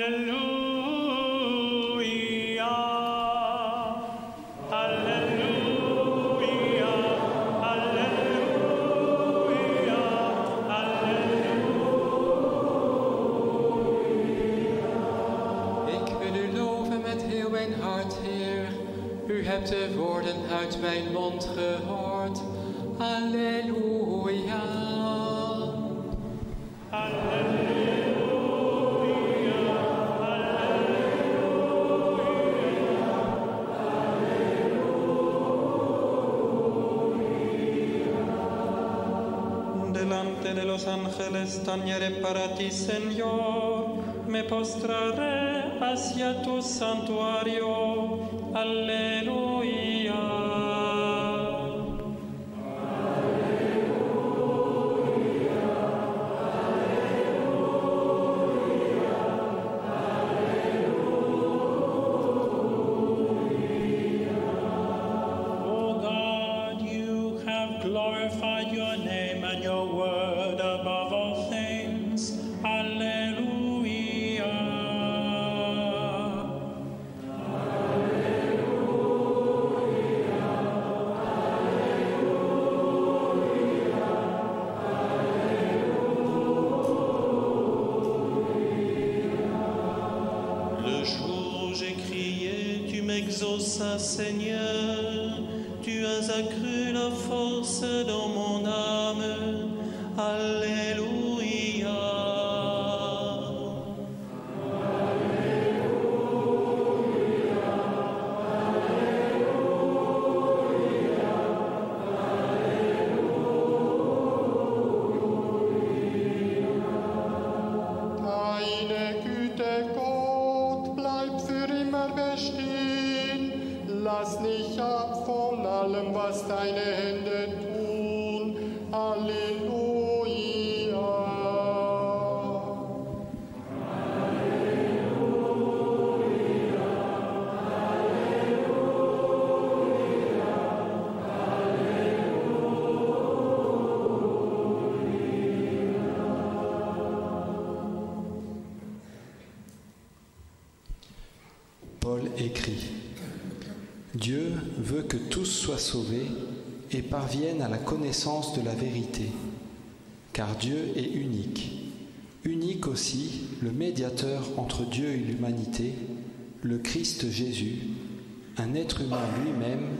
hallelujah. ángeles tañeré para ti, Señor, me postraré hacia tu santuario. Aleluya. Señor. Sauvés et parviennent à la connaissance de la vérité, car Dieu est unique. Unique aussi le médiateur entre Dieu et l'humanité, le Christ Jésus, un être humain lui-même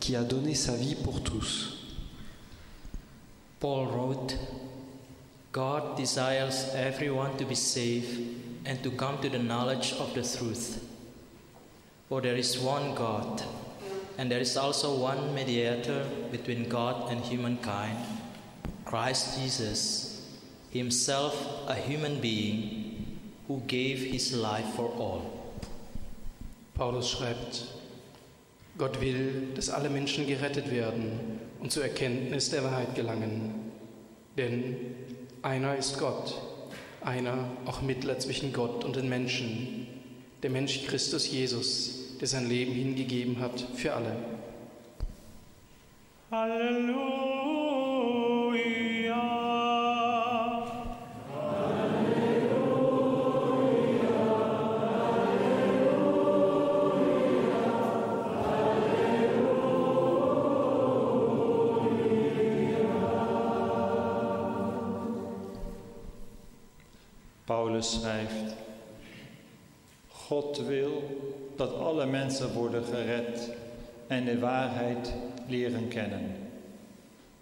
qui a donné sa vie pour tous. Paul wrote, God desires everyone to be saved and to come to the knowledge of the truth. For there is one God, and there is also one mediator between God and humankind, Christ Jesus, himself a human being who gave his life for all. Paulus schreibt, Gott will, dass alle Menschen gerettet werden und zur Erkenntnis der Wahrheit gelangen. Denn einer ist Gott, einer auch Mittler zwischen Gott und den Menschen, der Mensch Christus Jesus, der sein Leben hingegeben hat für alle. Halleluja. Paulus schrijft: God wil dat alle mensen worden gered en de waarheid leren kennen.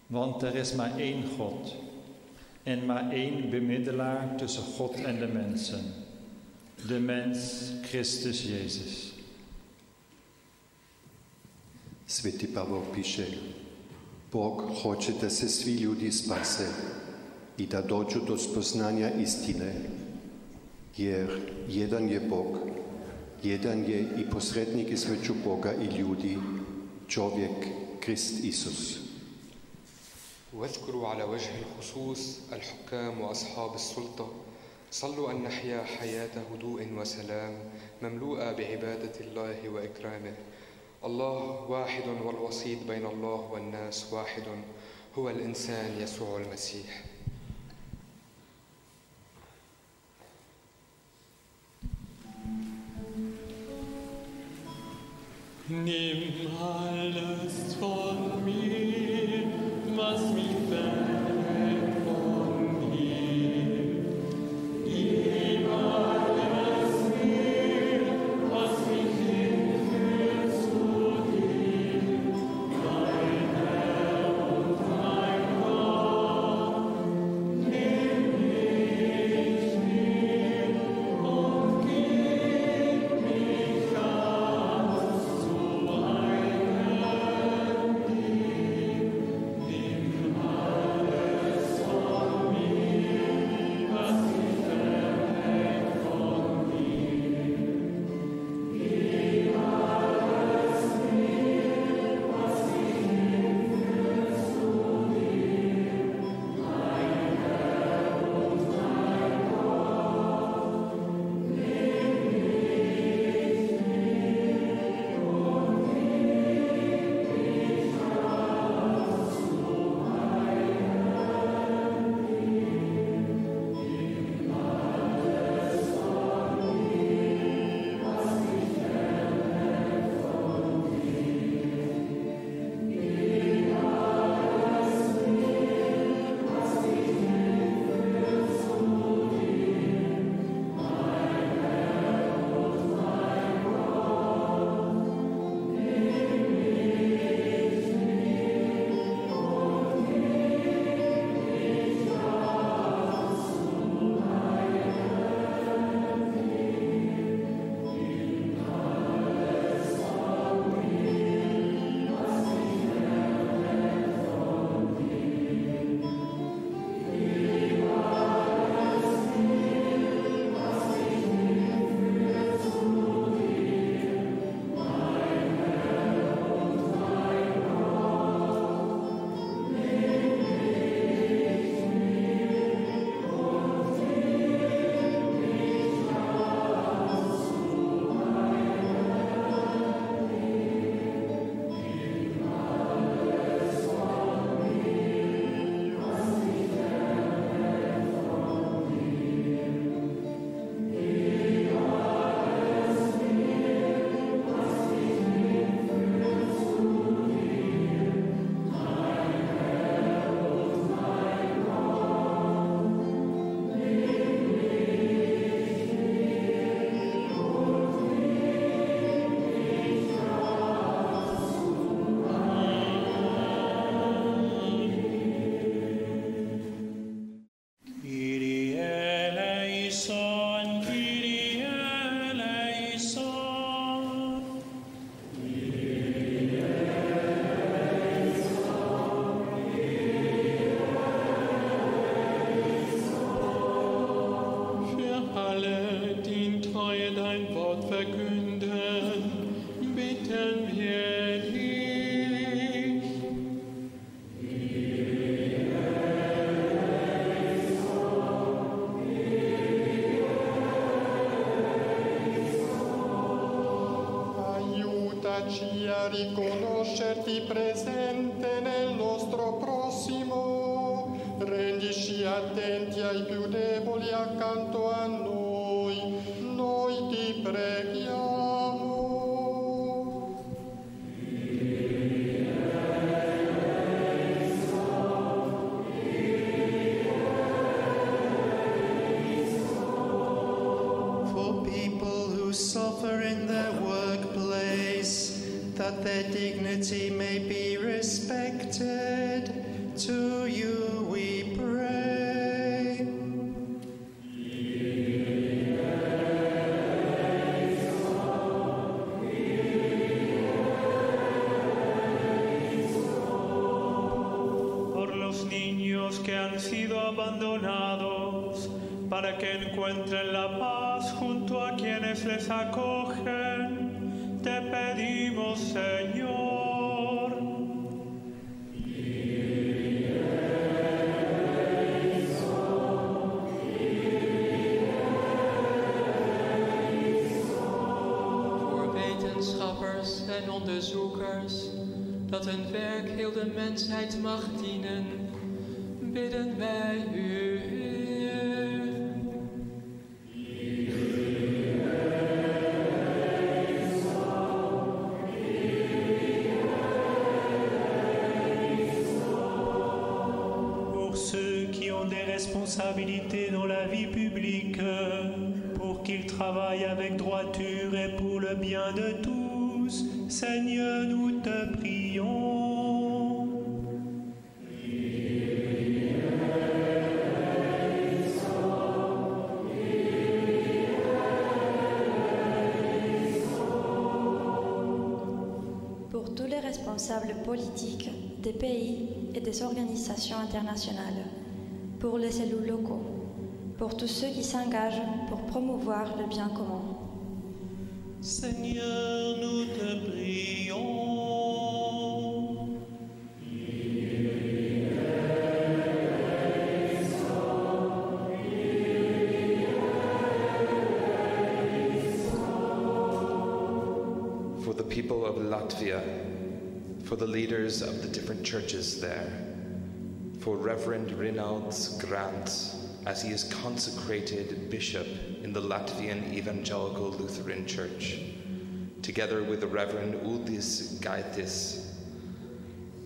Want er is maar één God en maar één bemiddelaar tussen God en de mensen, de mens Christus Jezus. Sveti Pavao piše, Bog hoće da se svi ljudi spase i da dođu do spoznanja istine, jer jedan je Bog, jedan je i posrednik između Boga i ljudi, čovjek Krist Isus. واذكروا على وجه الخصوص الحكام واصحاب السلطه صلوا ان نحيا حياه هدوء وسلام مملوءه بعباده الله واكرامه الله واحد والوسيط بين الله والناس واحد هو الانسان يسوع المسيح Nimm dein Wort verkünden, bitten wir dich. Aiutaci a riconoscerti presente nel nostro prossimo, rendici attenti ai più deboli accanto la paz junto a quienes les acogen. Te pedimos, Señor. en onderzoekers, dat hun werk heel de mensheid mag dienen, bidden wij u, dans la vie publique, pour qu'ils travaillent avec droiture et pour le bien de tous. Seigneur, nous te prions. pour tous les responsables politiques des pays et des organisations internationales, pour les élus locaux, pour tous ceux qui s'engagent pour promouvoir le bien commun. Seigneur, nous te prions. for the people of Latvia, for the leaders of the different churches there, for Reverend Rinalds Grant as he is consecrated bishop in the Latvian Evangelical Lutheran Church, together with the Reverend Uldis Gaitis,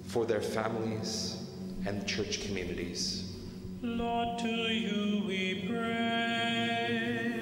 for their families and church communities. Lord, to you we pray.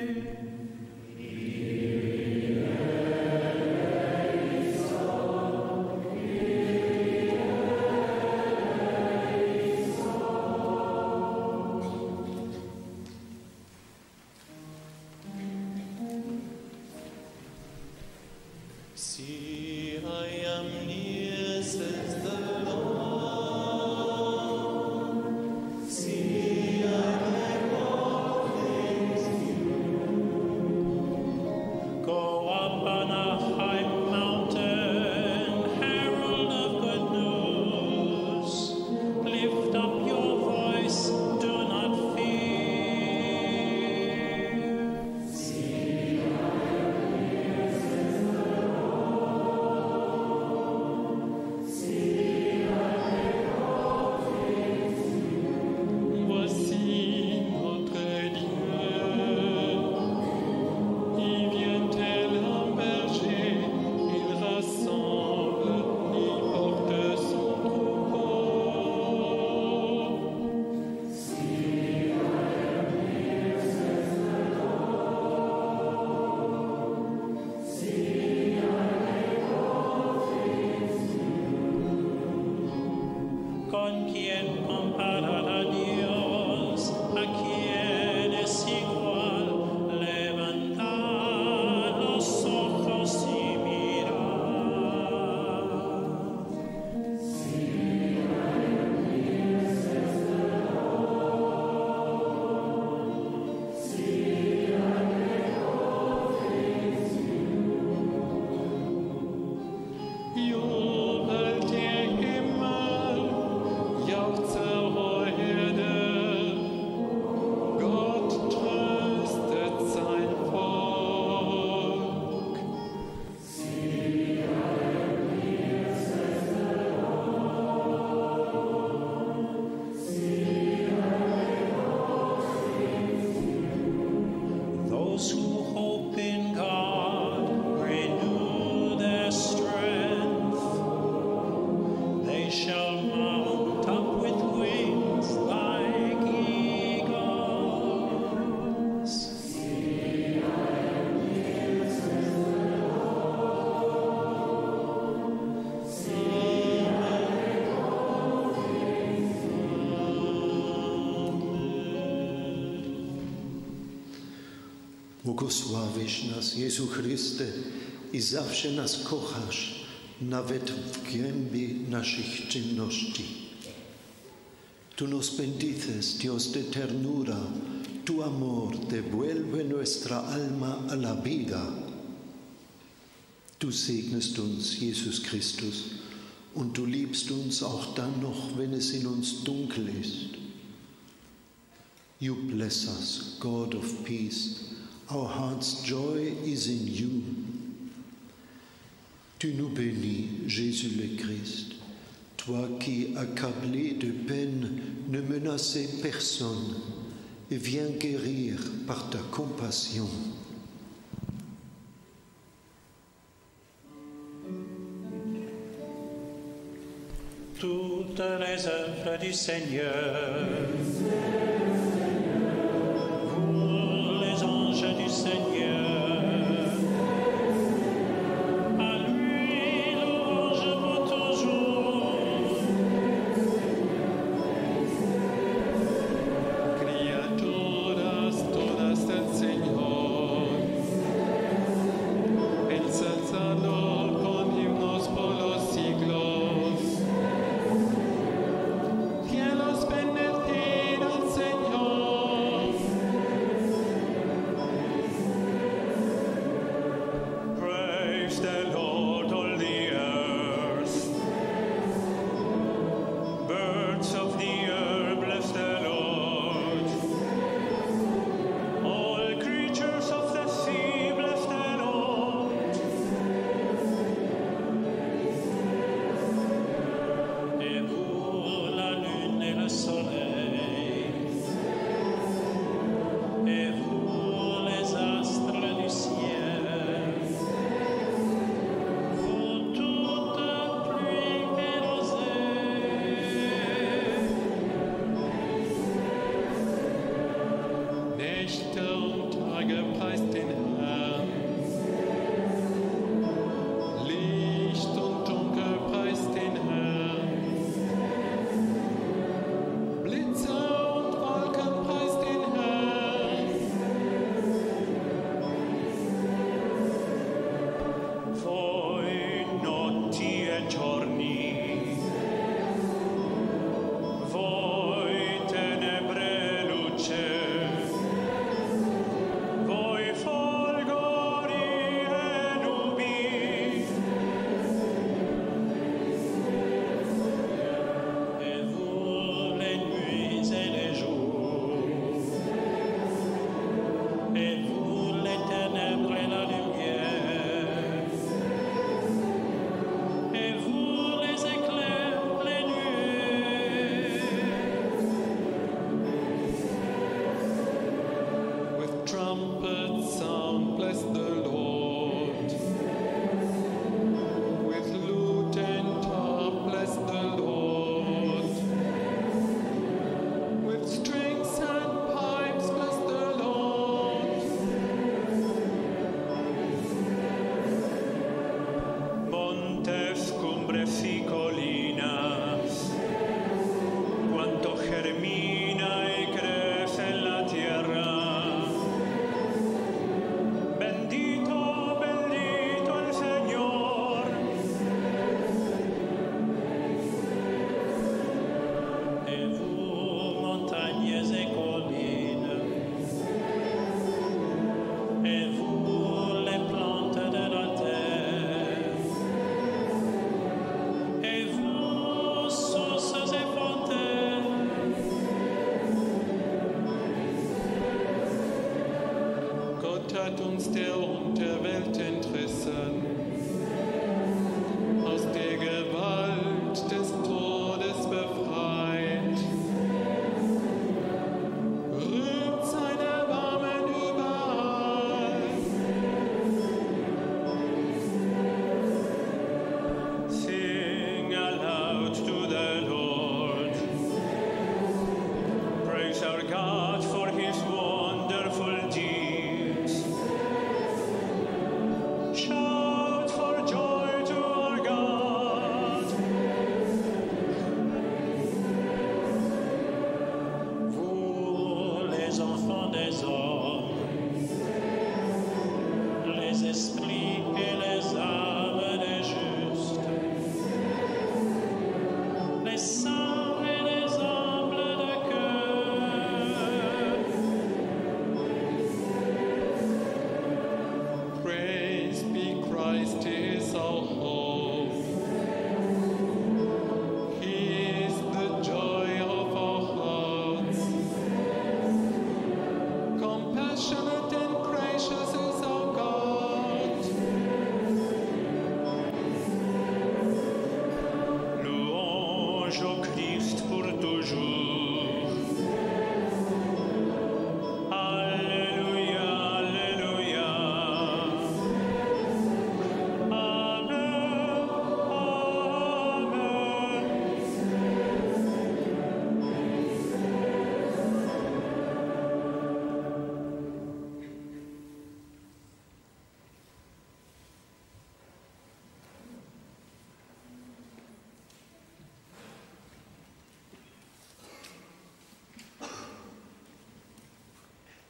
błogosławisz nas, Jezu Chryste, i zawsze nas kochasz, nawet w głębi naszych czynności. Tu nos bendices, Dios de ternura, tu amor devuelve nuestra alma a la vida. Du segnest uns, Jesus Christus, und du liebst uns auch dann noch, wenn es in uns dunkel ist. You bless us, God of peace. Our heart's joy is in you. Tu nous bénis, Jésus le Christ, toi qui, accablé de peine, ne menaçais personne, et viens guérir par ta compassion. Toutes les œuvres du Seigneur. je du Seigneur.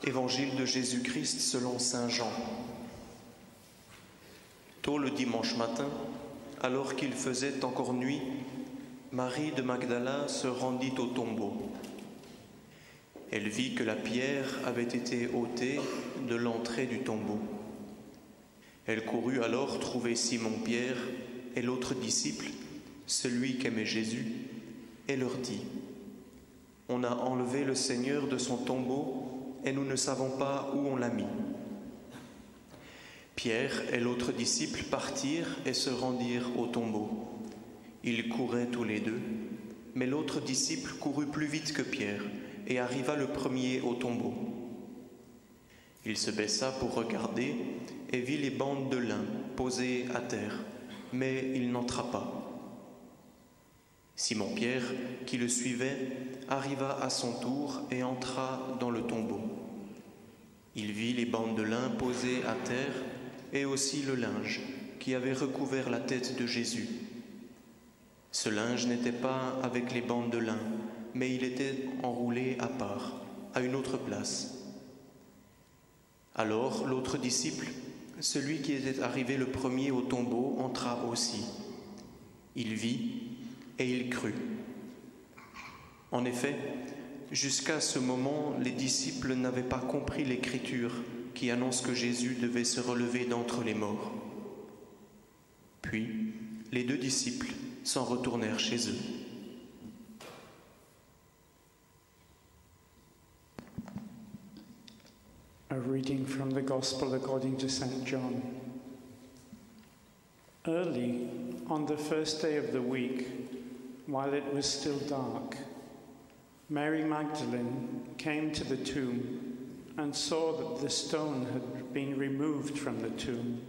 Évangile de Jésus-Christ selon Saint Jean. Tôt le dimanche matin, alors qu'il faisait encore nuit, Marie de Magdala se rendit au tombeau. Elle vit que la pierre avait été ôtée de l'entrée du tombeau. Elle courut alors trouver Simon-Pierre et l'autre disciple, celui qu'aimait Jésus, et leur dit, On a enlevé le Seigneur de son tombeau et nous ne savons pas où on l'a mis. Pierre et l'autre disciple partirent et se rendirent au tombeau. Ils couraient tous les deux, mais l'autre disciple courut plus vite que Pierre et arriva le premier au tombeau. Il se baissa pour regarder et vit les bandes de lin posées à terre, mais il n'entra pas. Simon-Pierre, qui le suivait, arriva à son tour et entra dans le tombeau. Il vit les bandes de lin posées à terre et aussi le linge qui avait recouvert la tête de Jésus. Ce linge n'était pas avec les bandes de lin, mais il était enroulé à part, à une autre place. Alors l'autre disciple, celui qui était arrivé le premier au tombeau, entra aussi. Il vit et il crut. En effet, jusqu'à ce moment, les disciples n'avaient pas compris l'écriture qui annonce que Jésus devait se relever d'entre les morts. Puis, les deux disciples s'en retournèrent chez eux. While it was still dark, Mary Magdalene came to the tomb and saw that the stone had been removed from the tomb.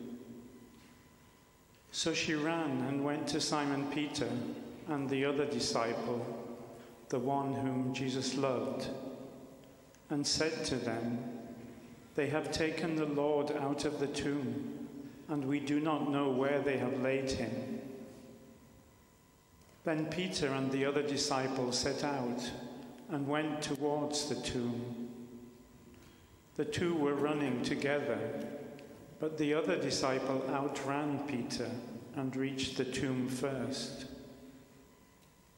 So she ran and went to Simon Peter and the other disciple, the one whom Jesus loved, and said to them, They have taken the Lord out of the tomb, and we do not know where they have laid him. Then Peter and the other disciple set out and went towards the tomb. The two were running together, but the other disciple outran Peter and reached the tomb first.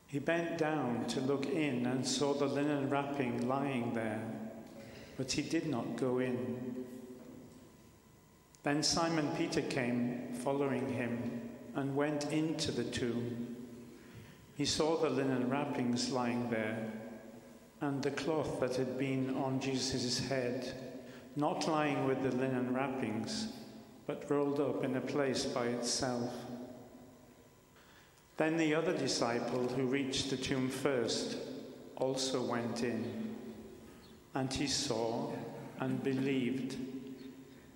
He bent down to look in and saw the linen wrapping lying there, but he did not go in. Then Simon Peter came, following him, and went into the tomb. He saw the linen wrappings lying there, and the cloth that had been on Jesus' head not lying with the linen wrappings, but rolled up in a place by itself. Then the other disciple who reached the tomb first also went in, and he saw and believed.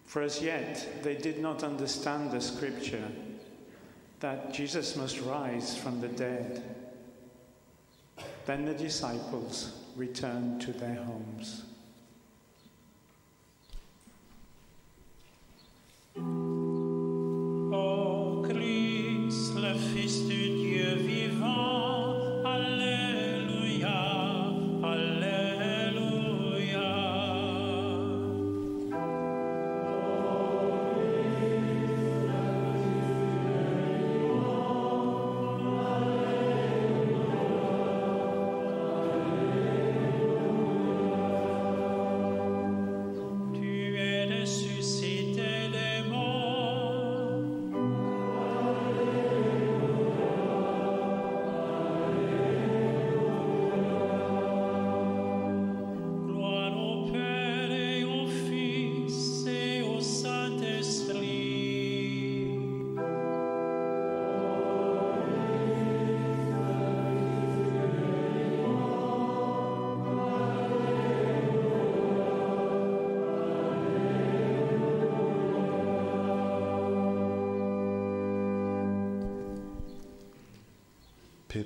For as yet they did not understand the scripture that Jesus must rise from the dead. Then the disciples returned to their homes. Ô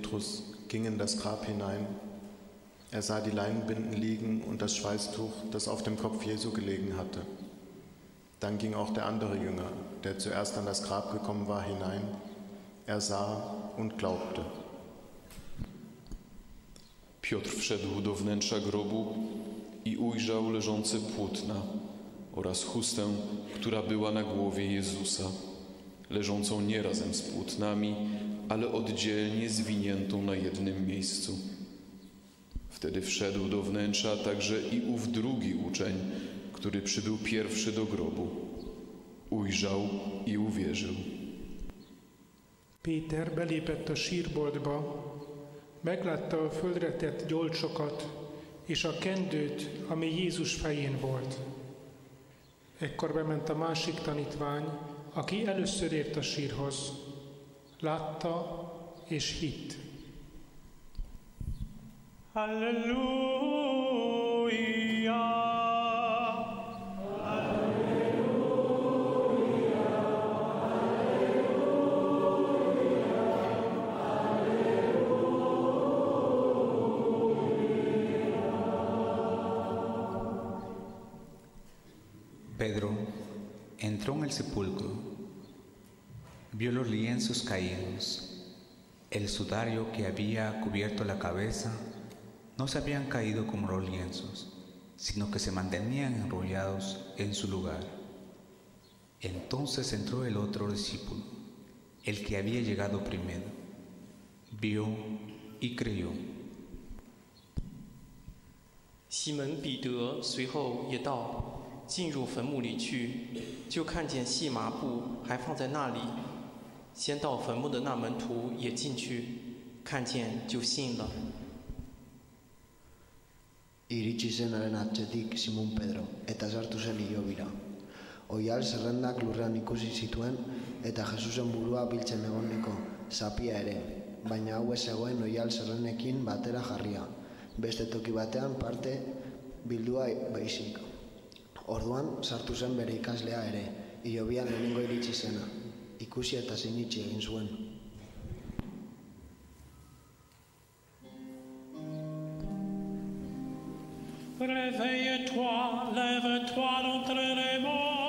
Petrus ging in das Grab hinein. Er sah die Leinenbinden liegen und das Schweißtuch, das auf dem Kopf Jesu gelegen hatte. Dann ging auch der andere Jünger, der zuerst an das Grab gekommen war, hinein. Er sah und glaubte. Piotr wszedł do wnętrza grobu i ujrzał leżące płótna oraz chustę, która była na głowie Jezusa, leżącą nie razem z płótnami, ale oddzielnie zwiniętą na jednym miejscu. Wtedy wszedł do wnętrza także i ów drugi uczeń, który przybył pierwszy do grobu. Ujrzał i uwierzył. Péter belépett a sírboltba, meglátta a földre tett gyolcsokat és a kendőt, ami Jézus fején volt. Ekkor bement a másik tanítvány, aki először ért a sírhoz. Látta és hitt. Halleluja. Pedro entró en el sepulcro, vio los lienzos caídos, el sudario que había cubierto la cabeza no se habían caído como los lienzos, sino que se mantenían enrollados en su lugar. Entonces entró el otro discípulo, el que había llegado primero, vio y creyó. 西门彼得随后也到，进入坟墓里去，就看见细麻布还放在那里。 先到坟墓的那门徒也进去，看见就信了。 Iritsi zenaren atzetik Simon Pedro, eta sartu zen hilobira. Oial zerrendak lurrean ikusi zituen, eta Jesusen burua biltzen egoneko zapia ere, baina hau ez zegoen oial zerrenekin batera jarria, beste toki batean parte bildua baizik. Orduan sartu zen bere ikaslea ere, hilobian lehenengo iritsi zena, Ikusi eta sinitsi egin zuen. Réveille-toi, lève-toi d'entre les morts.